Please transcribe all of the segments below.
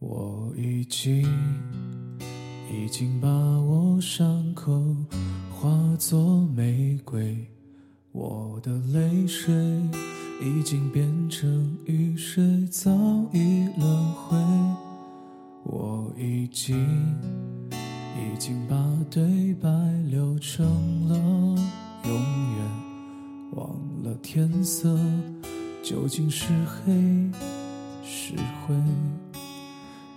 我已经已经把我伤口化作玫瑰，我的泪水已经变成雨水，早已轮回。我已经已经把对白留成了永远，忘了天色究竟是黑是灰。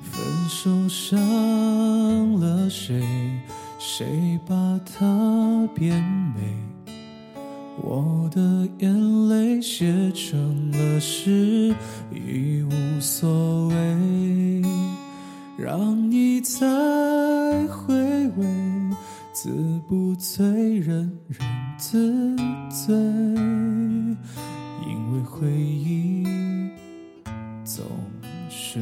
分手伤了谁？谁把它变美？我的眼泪写成了诗，已无所谓。让你再回味，自不醉人人自醉，因为回忆总是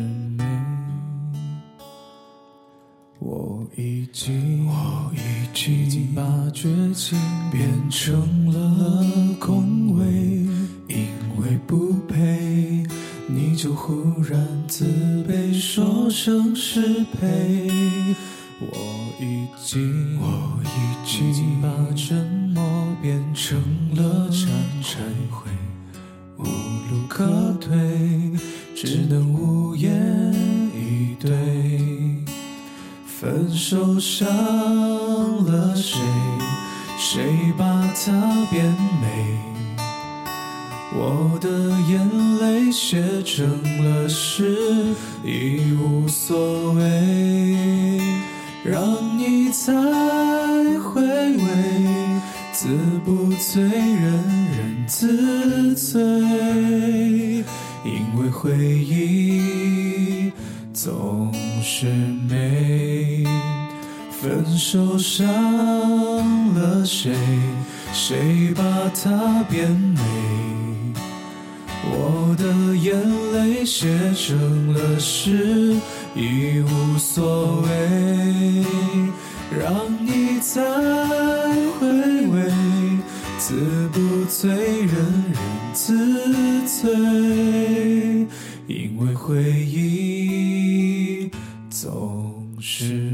已经，我已经把绝情变成了恭维，因为不配，你就忽然自卑，说声失陪。我已经，我已经把沉默变成了忏忏悔，悔，无路可退，只能无言分手伤了谁？谁把它变美？我的眼泪写成了诗，已无所谓。让你再回味，自不醉人人自醉，因为回忆总是美。分手伤了谁？谁把它变美？我的眼泪写成了诗，已无所谓。让你再回味，自不醉人人自醉，因为回忆总是。